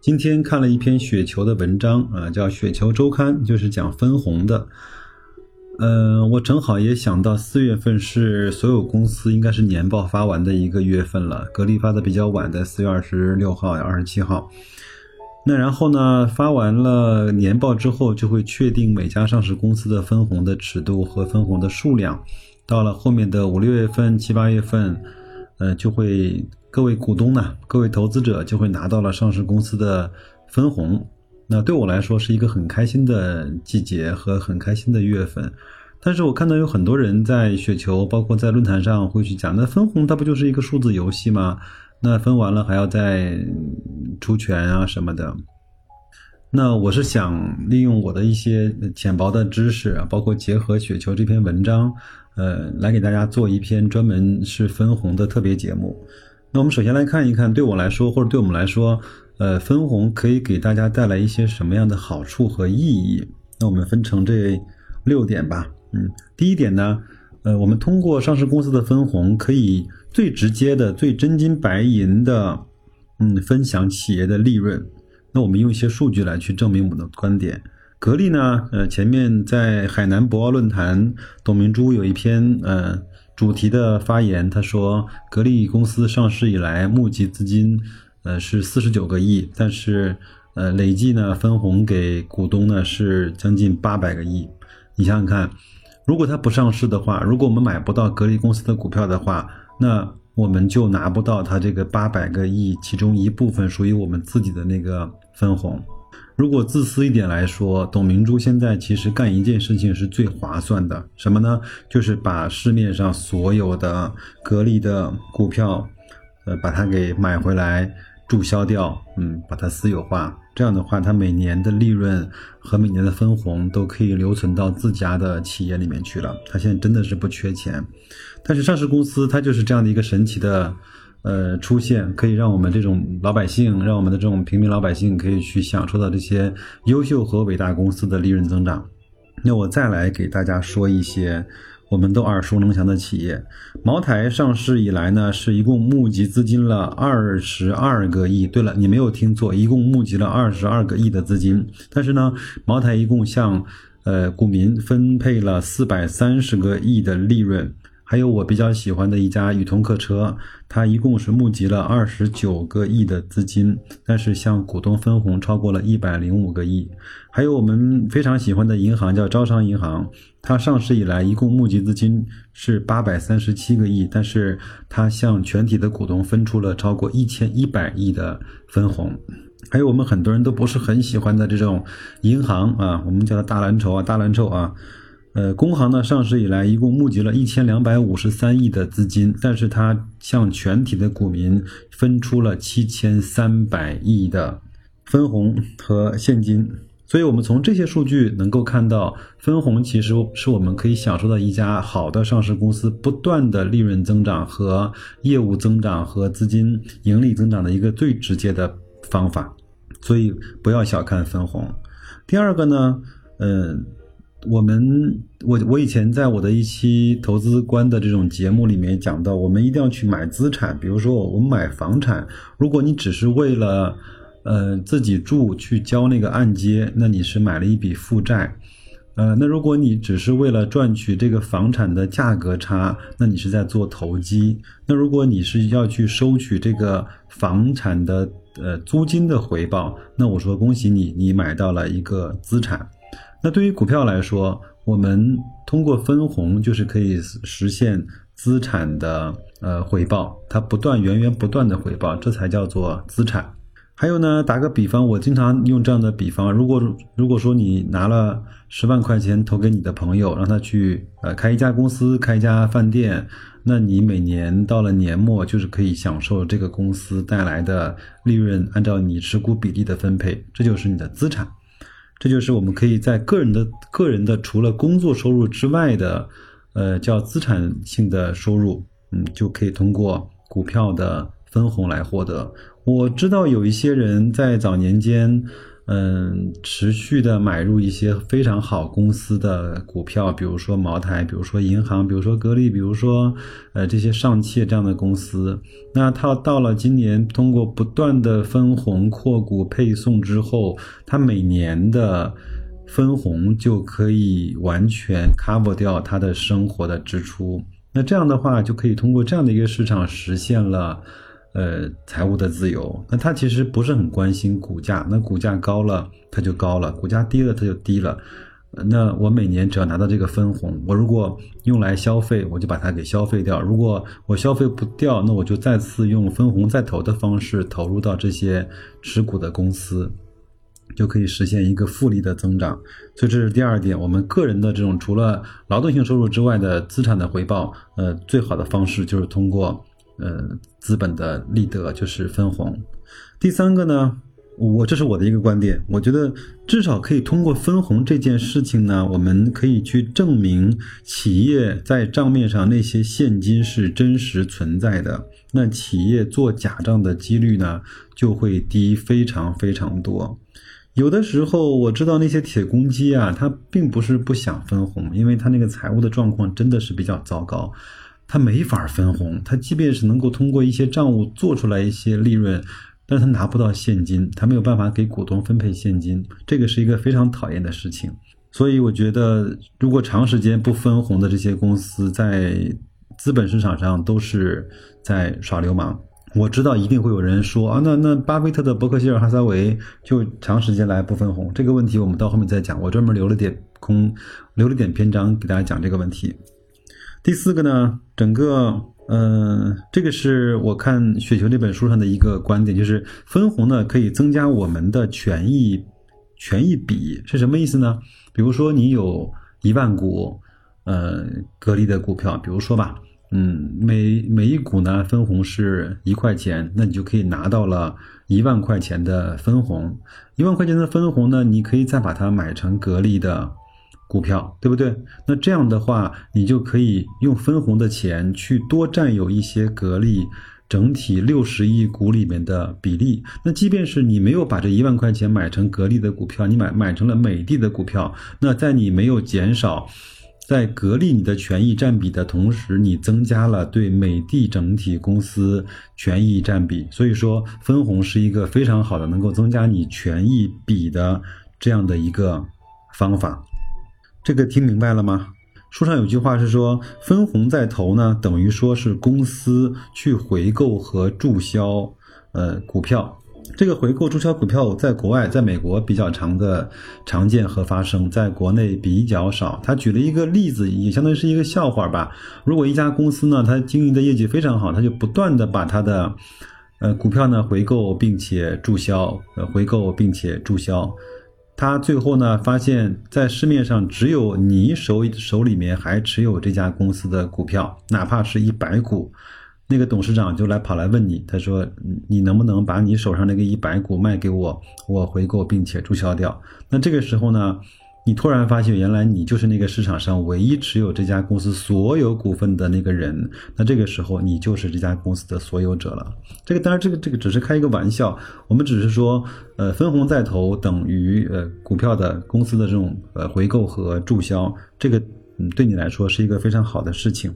今天看了一篇雪球的文章啊，叫《雪球周刊》，就是讲分红的。嗯，我正好也想到，四月份是所有公司应该是年报发完的一个月份了。格力发的比较晚，在四月二十六号、二十七号。那然后呢，发完了年报之后，就会确定每家上市公司的分红的尺度和分红的数量。到了后面的五六月份、七八月份，呃，就会各位股东呢，各位投资者就会拿到了上市公司的分红。那对我来说是一个很开心的季节和很开心的月份，但是我看到有很多人在雪球，包括在论坛上会去讲，那分红它不就是一个数字游戏吗？那分完了还要再出权啊什么的。那我是想利用我的一些浅薄的知识啊，包括结合雪球这篇文章，呃，来给大家做一篇专门是分红的特别节目。那我们首先来看一看，对我来说或者对我们来说。呃，分红可以给大家带来一些什么样的好处和意义？那我们分成这六点吧。嗯，第一点呢，呃，我们通过上市公司的分红，可以最直接的、最真金白银的，嗯，分享企业的利润。那我们用一些数据来去证明我们的观点。格力呢，呃，前面在海南博鳌论坛，董明珠有一篇呃主题的发言，他说，格力公司上市以来募集资金。呃，是四十九个亿，但是呃，累计呢分红给股东呢是将近八百个亿。你想想看，如果它不上市的话，如果我们买不到格力公司的股票的话，那我们就拿不到它这个八百个亿其中一部分属于我们自己的那个分红。如果自私一点来说，董明珠现在其实干一件事情是最划算的，什么呢？就是把市面上所有的格力的股票，呃，把它给买回来。注销掉，嗯，把它私有化，这样的话，它每年的利润和每年的分红都可以留存到自家的企业里面去了。它现在真的是不缺钱，但是上市公司它就是这样的一个神奇的，呃，出现，可以让我们这种老百姓，让我们的这种平民老百姓可以去享受到这些优秀和伟大公司的利润增长。那我再来给大家说一些。我们都耳熟能详的企业，茅台上市以来呢，是一共募集资金了二十二个亿。对了，你没有听错，一共募集了二十二个亿的资金。但是呢，茅台一共向呃股民分配了四百三十个亿的利润。还有我比较喜欢的一家宇通客车，它一共是募集了二十九个亿的资金，但是向股东分红超过了一百零五个亿。还有我们非常喜欢的银行叫招商银行，它上市以来一共募集资金是八百三十七个亿，但是它向全体的股东分出了超过一千一百亿的分红。还有我们很多人都不是很喜欢的这种银行啊，我们叫它大蓝筹啊，大蓝筹啊。呃，工行呢上市以来，一共募集了一千两百五十三亿的资金，但是它向全体的股民分出了七千三百亿的分红和现金。所以，我们从这些数据能够看到，分红其实是我们可以享受到一家好的上市公司不断的利润增长和业务增长和资金盈利增长的一个最直接的方法。所以，不要小看分红。第二个呢，嗯。我们我我以前在我的一期投资观的这种节目里面讲到，我们一定要去买资产，比如说我们买房产，如果你只是为了呃自己住去交那个按揭，那你是买了一笔负债，呃，那如果你只是为了赚取这个房产的价格差，那你是在做投机，那如果你是要去收取这个房产的呃租金的回报，那我说恭喜你，你买到了一个资产。那对于股票来说，我们通过分红就是可以实现资产的呃回报，它不断源源不断的回报，这才叫做资产。还有呢，打个比方，我经常用这样的比方，如果如果说你拿了十万块钱投给你的朋友，让他去呃开一家公司，开一家饭店，那你每年到了年末就是可以享受这个公司带来的利润，按照你持股比例的分配，这就是你的资产。这就是我们可以在个人的个人的除了工作收入之外的，呃，叫资产性的收入，嗯，就可以通过股票的分红来获得。我知道有一些人在早年间。嗯，持续的买入一些非常好公司的股票，比如说茅台，比如说银行，比如说格力，比如说呃这些上汽这样的公司。那它到了今年，通过不断的分红扩股配送之后，它每年的分红就可以完全 cover 掉它的生活的支出。那这样的话，就可以通过这样的一个市场实现了。呃，财务的自由，那他其实不是很关心股价，那股价高了它就高了，股价低了它就低了。那我每年只要拿到这个分红，我如果用来消费，我就把它给消费掉；如果我消费不掉，那我就再次用分红再投的方式投入到这些持股的公司，就可以实现一个复利的增长。所以这是第二点，我们个人的这种除了劳动性收入之外的资产的回报，呃，最好的方式就是通过。呃，资本的利得就是分红。第三个呢，我这是我的一个观点，我觉得至少可以通过分红这件事情呢，我们可以去证明企业在账面上那些现金是真实存在的，那企业做假账的几率呢就会低非常非常多。有的时候我知道那些铁公鸡啊，他并不是不想分红，因为他那个财务的状况真的是比较糟糕。他没法分红，他即便是能够通过一些账务做出来一些利润，但是他拿不到现金，他没有办法给股东分配现金，这个是一个非常讨厌的事情。所以我觉得，如果长时间不分红的这些公司，在资本市场上都是在耍流氓。我知道一定会有人说啊，那那巴菲特的伯克希尔哈撒韦就长时间来不分红，这个问题我们到后面再讲，我专门留了点空，留了点篇章给大家讲这个问题。第四个呢，整个，呃，这个是我看《雪球》这本书上的一个观点，就是分红呢可以增加我们的权益权益比是什么意思呢？比如说你有一万股，呃，格力的股票，比如说吧，嗯，每每一股呢分红是一块钱，那你就可以拿到了一万块钱的分红，一万块钱的分红呢，你可以再把它买成格力的。股票对不对？那这样的话，你就可以用分红的钱去多占有一些格力整体六十亿股里面的比例。那即便是你没有把这一万块钱买成格力的股票，你买买成了美的的股票，那在你没有减少在格力你的权益占比的同时，你增加了对美的整体公司权益占比。所以说，分红是一个非常好的能够增加你权益比的这样的一个方法。这个听明白了吗？书上有句话是说，分红在投呢，等于说是公司去回购和注销，呃，股票。这个回购注销股票，在国外，在美国比较常的常见和发生，在国内比较少。他举了一个例子，也相当于是一个笑话吧。如果一家公司呢，它经营的业绩非常好，它就不断的把它的，呃，股票呢回购并且注销，呃，回购并且注销。他最后呢，发现，在市面上只有你手手里面还持有这家公司的股票，哪怕是一百股，那个董事长就来跑来问你，他说，你能不能把你手上那个一百股卖给我，我回购并且注销掉？那这个时候呢？你突然发现，原来你就是那个市场上唯一持有这家公司所有股份的那个人，那这个时候你就是这家公司的所有者了。这个当然，这个这个只是开一个玩笑，我们只是说，呃，分红再投等于呃股票的公司的这种呃回购和注销，这个嗯对你来说是一个非常好的事情。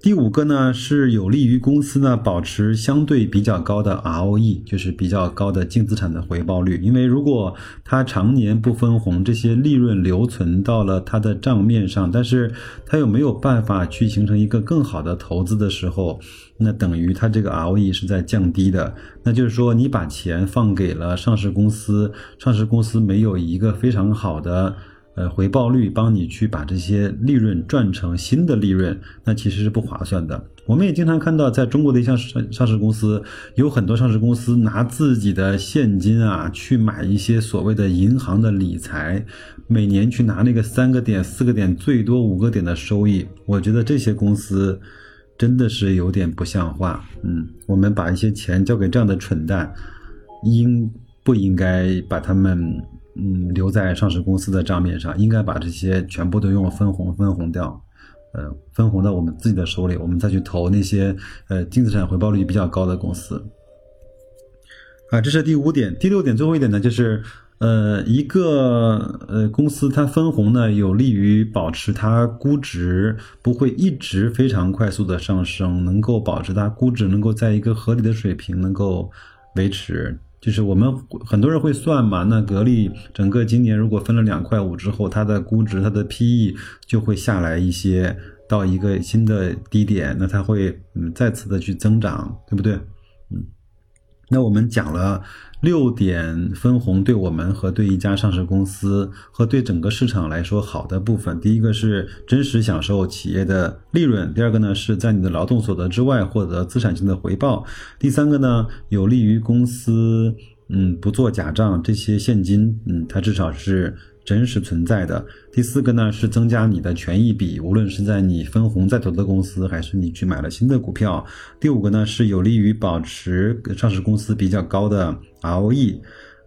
第五个呢是有利于公司呢保持相对比较高的 ROE，就是比较高的净资产的回报率。因为如果它常年不分红，这些利润留存到了它的账面上，但是它又没有办法去形成一个更好的投资的时候，那等于它这个 ROE 是在降低的。那就是说，你把钱放给了上市公司，上市公司没有一个非常好的。呃，回报率帮你去把这些利润赚成新的利润，那其实是不划算的。我们也经常看到，在中国的一项上上市公司，有很多上市公司拿自己的现金啊去买一些所谓的银行的理财，每年去拿那个三个点、四个点，最多五个点的收益。我觉得这些公司真的是有点不像话。嗯，我们把一些钱交给这样的蠢蛋，应不应该把他们？嗯留在上市公司的账面上，应该把这些全部都用分红分红掉，呃，分红到我们自己的手里，我们再去投那些呃净资产回报率比较高的公司。啊，这是第五点，第六点，最后一点呢，就是呃，一个呃公司它分红呢，有利于保持它估值不会一直非常快速的上升，能够保持它估值能够在一个合理的水平能够维持。就是我们很多人会算嘛，那格力整个今年如果分了两块五之后，它的估值它的 PE 就会下来一些，到一个新的低点，那它会嗯再次的去增长，对不对？那我们讲了六点分红对我们和对一家上市公司和对整个市场来说好的部分。第一个是真实享受企业的利润，第二个呢是在你的劳动所得之外获得资产性的回报，第三个呢有利于公司嗯不做假账，这些现金嗯它至少是。真实存在的第四个呢是增加你的权益比，无论是在你分红再投的公司，还是你去买了新的股票。第五个呢是有利于保持上市公司比较高的 ROE。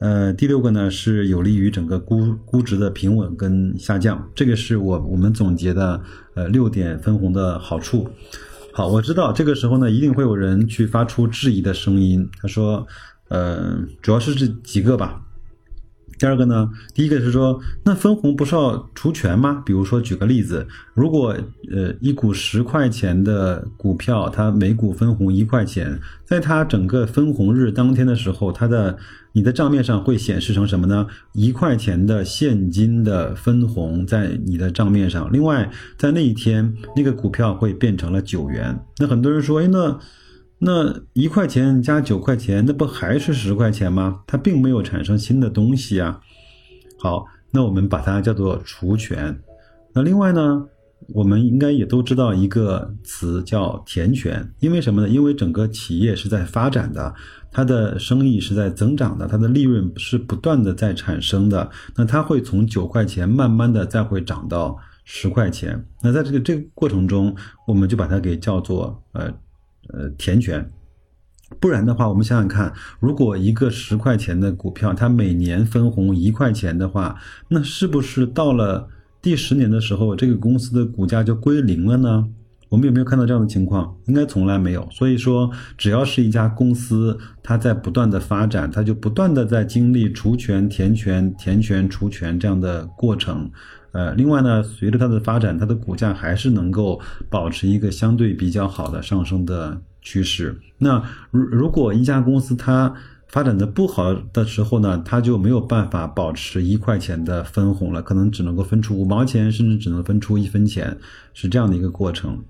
呃，第六个呢是有利于整个估估值的平稳跟下降。这个是我我们总结的呃六点分红的好处。好，我知道这个时候呢一定会有人去发出质疑的声音，他说，呃，主要是这几个吧。第二个呢，第一个是说，那分红不是要除权吗？比如说，举个例子，如果呃一股十块钱的股票，它每股分红一块钱，在它整个分红日当天的时候，它的你的账面上会显示成什么呢？一块钱的现金的分红在你的账面上。另外，在那一天，那个股票会变成了九元。那很多人说，哎，那。那一块钱加九块钱，那不还是十块钱吗？它并没有产生新的东西啊。好，那我们把它叫做除权。那另外呢，我们应该也都知道一个词叫填权，因为什么呢？因为整个企业是在发展的，它的生意是在增长的，它的利润是不断的在产生的。那它会从九块钱慢慢的再会涨到十块钱。那在这个这个过程中，我们就把它给叫做呃。呃，填权，不然的话，我们想想看，如果一个十块钱的股票，它每年分红一块钱的话，那是不是到了第十年的时候，这个公司的股价就归零了呢？我们有没有看到这样的情况？应该从来没有。所以说，只要是一家公司，它在不断的发展，它就不断的在经历除权、填权、填权、除权这样的过程。呃，另外呢，随着它的发展，它的股价还是能够保持一个相对比较好的上升的趋势。那如如果一家公司它发展的不好的时候呢，它就没有办法保持一块钱的分红了，可能只能够分出五毛钱，甚至只能分出一分钱，是这样的一个过程。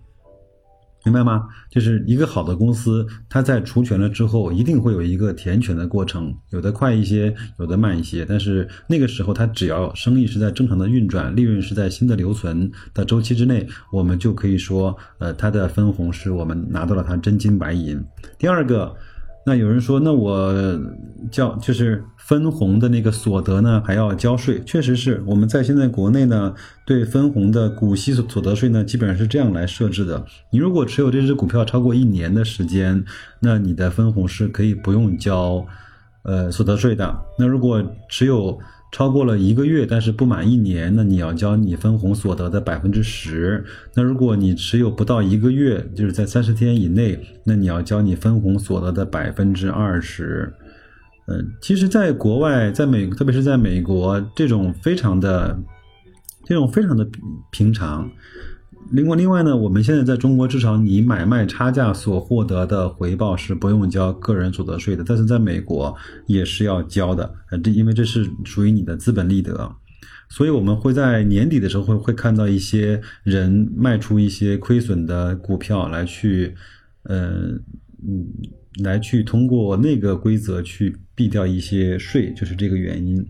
明白吗？就是一个好的公司，它在除权了之后，一定会有一个填权的过程，有的快一些，有的慢一些。但是那个时候，它只要生意是在正常的运转，利润是在新的留存的周期之内，我们就可以说，呃，它的分红是我们拿到了它真金白银。第二个。那有人说，那我交就是分红的那个所得呢，还要交税？确实是，我们在现在国内呢，对分红的股息所所得税呢，基本上是这样来设置的。你如果持有这只股票超过一年的时间，那你的分红是可以不用交，呃，所得税的。那如果持有超过了一个月，但是不满一年，那你要交你分红所得的百分之十。那如果你持有不到一个月，就是在三十天以内，那你要交你分红所得的百分之二十。嗯，其实，在国外，在美，特别是在美国，这种非常的，这种非常的平常。另外，另外呢，我们现在在中国，至少你买卖差价所获得的回报是不用交个人所得税的，但是在美国也是要交的，呃，这因为这是属于你的资本利得，所以我们会在年底的时候会会看到一些人卖出一些亏损的股票来去，呃，嗯，来去通过那个规则去避掉一些税，就是这个原因。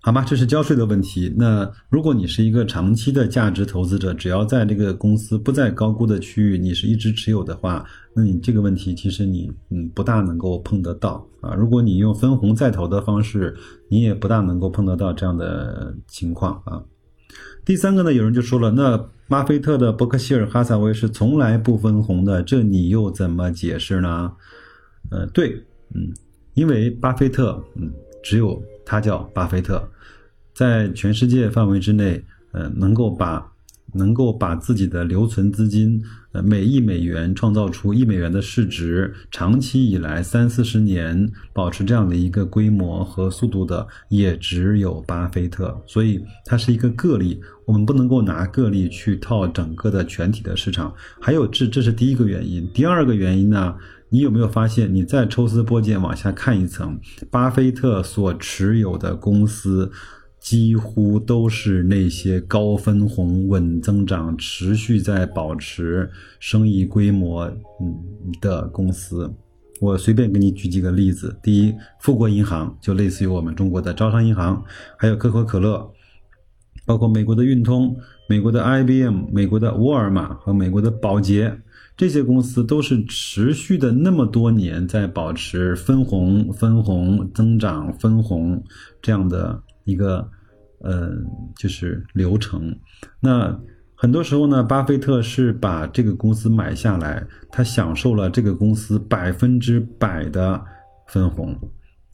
好吧，这是交税的问题。那如果你是一个长期的价值投资者，只要在这个公司不在高估的区域，你是一直持有的话，那你这个问题其实你嗯不大能够碰得到啊。如果你用分红再投的方式，你也不大能够碰得到这样的情况啊。第三个呢，有人就说了，那巴菲特的伯克希尔哈撒韦是从来不分红的，这你又怎么解释呢？呃，对，嗯，因为巴菲特，嗯。只有他叫巴菲特，在全世界范围之内，呃，能够把能够把自己的留存资金，呃，每亿美元创造出一美元的市值，长期以来三四十年保持这样的一个规模和速度的，也只有巴菲特。所以它是一个个例，我们不能够拿个例去套整个的全体的市场。还有这这是第一个原因，第二个原因呢？你有没有发现，你再抽丝剥茧往下看一层，巴菲特所持有的公司。几乎都是那些高分红、稳增长、持续在保持生意规模嗯的公司。我随便给你举几个例子：第一，富国银行就类似于我们中国的招商银行，还有可口可乐，包括美国的运通、美国的 IBM、美国的沃尔玛和美国的宝洁，这些公司都是持续的那么多年在保持分红、分红增长、分红这样的。一个，呃，就是流程。那很多时候呢，巴菲特是把这个公司买下来，他享受了这个公司百分之百的分红。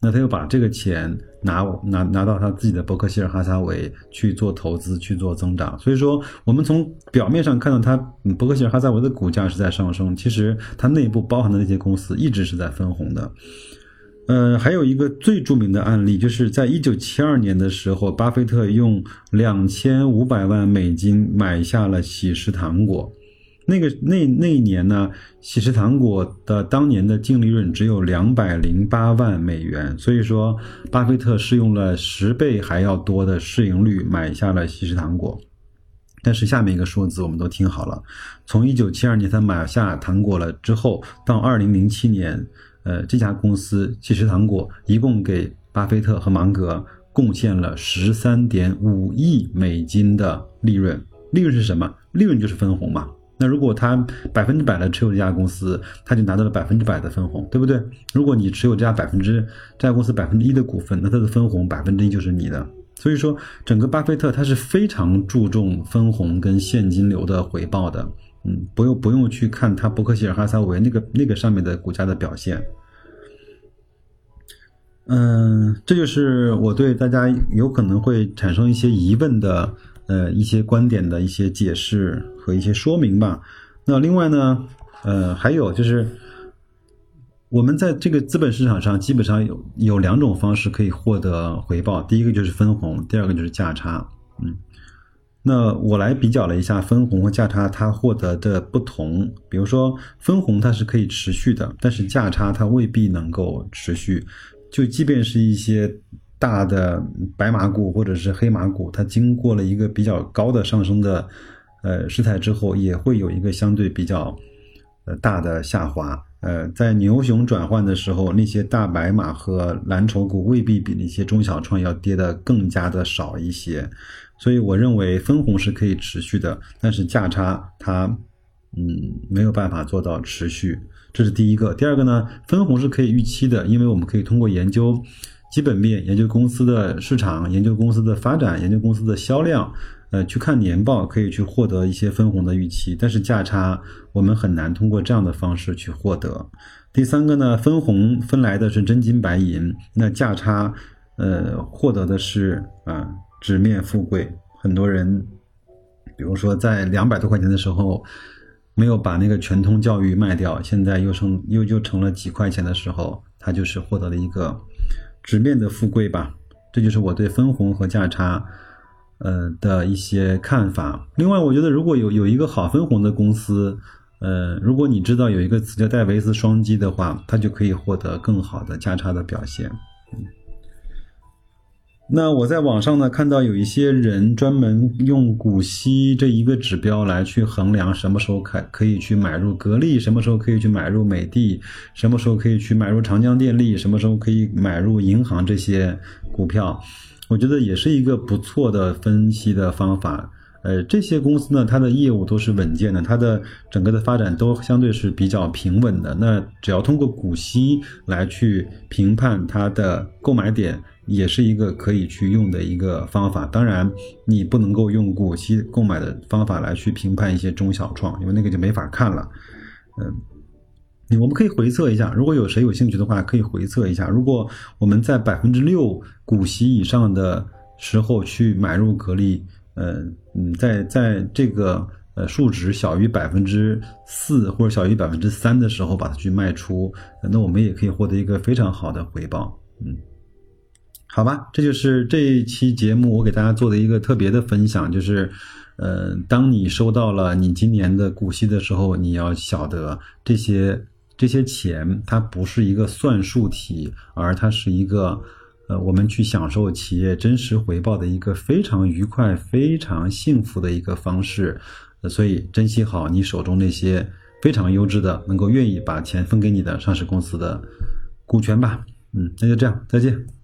那他又把这个钱拿拿拿到他自己的伯克希尔哈撒韦去做投资，去做增长。所以说，我们从表面上看到他伯克希尔哈撒韦的股价是在上升，其实它内部包含的那些公司一直是在分红的。呃，还有一个最著名的案例，就是在一九七二年的时候，巴菲特用两千五百万美金买下了喜食糖果。那个那那一年呢，喜食糖果的当年的净利润只有两百零八万美元，所以说巴菲特是用了十倍还要多的市盈率买下了喜食糖果。但是下面一个数字我们都听好了，从一九七二年他买下糖果了之后，到二零零七年。呃，这家公司喜食糖果一共给巴菲特和芒格贡献了十三点五亿美金的利润。利润是什么？利润就是分红嘛。那如果他百分之百的持有这家公司，他就拿到了百分之百的分红，对不对？如果你持有这家百分之这家公司百分之一的股份，那它的分红百分之一就是你的。所以说，整个巴菲特他是非常注重分红跟现金流的回报的。嗯，不用不用去看他伯克希尔哈撒韦那个那个上面的股价的表现。嗯，这就是我对大家有可能会产生一些疑问的呃一些观点的一些解释和一些说明吧。那另外呢，呃，还有就是我们在这个资本市场上基本上有有两种方式可以获得回报，第一个就是分红，第二个就是价差。嗯。那我来比较了一下分红和价差它获得的不同，比如说分红它是可以持续的，但是价差它未必能够持续。就即便是一些大的白马股或者是黑马股，它经过了一个比较高的上升的呃势态之后，也会有一个相对比较呃大的下滑。呃，在牛熊转换的时候，那些大白马和蓝筹股未必比那些中小创要跌得更加的少一些。所以我认为分红是可以持续的，但是价差它，嗯，没有办法做到持续，这是第一个。第二个呢，分红是可以预期的，因为我们可以通过研究基本面、研究公司的市场、研究公司的发展、研究公司的销量，呃，去看年报，可以去获得一些分红的预期。但是价差我们很难通过这样的方式去获得。第三个呢，分红分来的是真金白银，那价差，呃，获得的是啊。纸面富贵，很多人，比如说在两百多块钱的时候，没有把那个全通教育卖掉，现在又成又又成了几块钱的时候，他就是获得了一个直面的富贵吧。这就是我对分红和价差，呃的一些看法。另外，我觉得如果有有一个好分红的公司，呃，如果你知道有一个词叫戴维斯双击的话，它就可以获得更好的价差的表现。嗯。那我在网上呢看到有一些人专门用股息这一个指标来去衡量什么时候可可以去买入格力，什么时候可以去买入美的，什么时候可以去买入长江电力，什么时候可以买入银行这些股票，我觉得也是一个不错的分析的方法。呃，这些公司呢，它的业务都是稳健的，它的整个的发展都相对是比较平稳的。那只要通过股息来去评判它的购买点，也是一个可以去用的一个方法。当然，你不能够用股息购买的方法来去评判一些中小创，因为那个就没法看了。嗯，我们可以回测一下，如果有谁有兴趣的话，可以回测一下。如果我们在百分之六股息以上的时候去买入格力，呃嗯，在在这个呃数值小于百分之四或者小于百分之三的时候把它去卖出，那我们也可以获得一个非常好的回报。嗯，好吧，这就是这一期节目我给大家做的一个特别的分享，就是呃，当你收到了你今年的股息的时候，你要晓得这些。这些钱它不是一个算术题，而它是一个，呃，我们去享受企业真实回报的一个非常愉快、非常幸福的一个方式。所以珍惜好你手中那些非常优质的、能够愿意把钱分给你的上市公司的股权吧。嗯，那就这样，再见。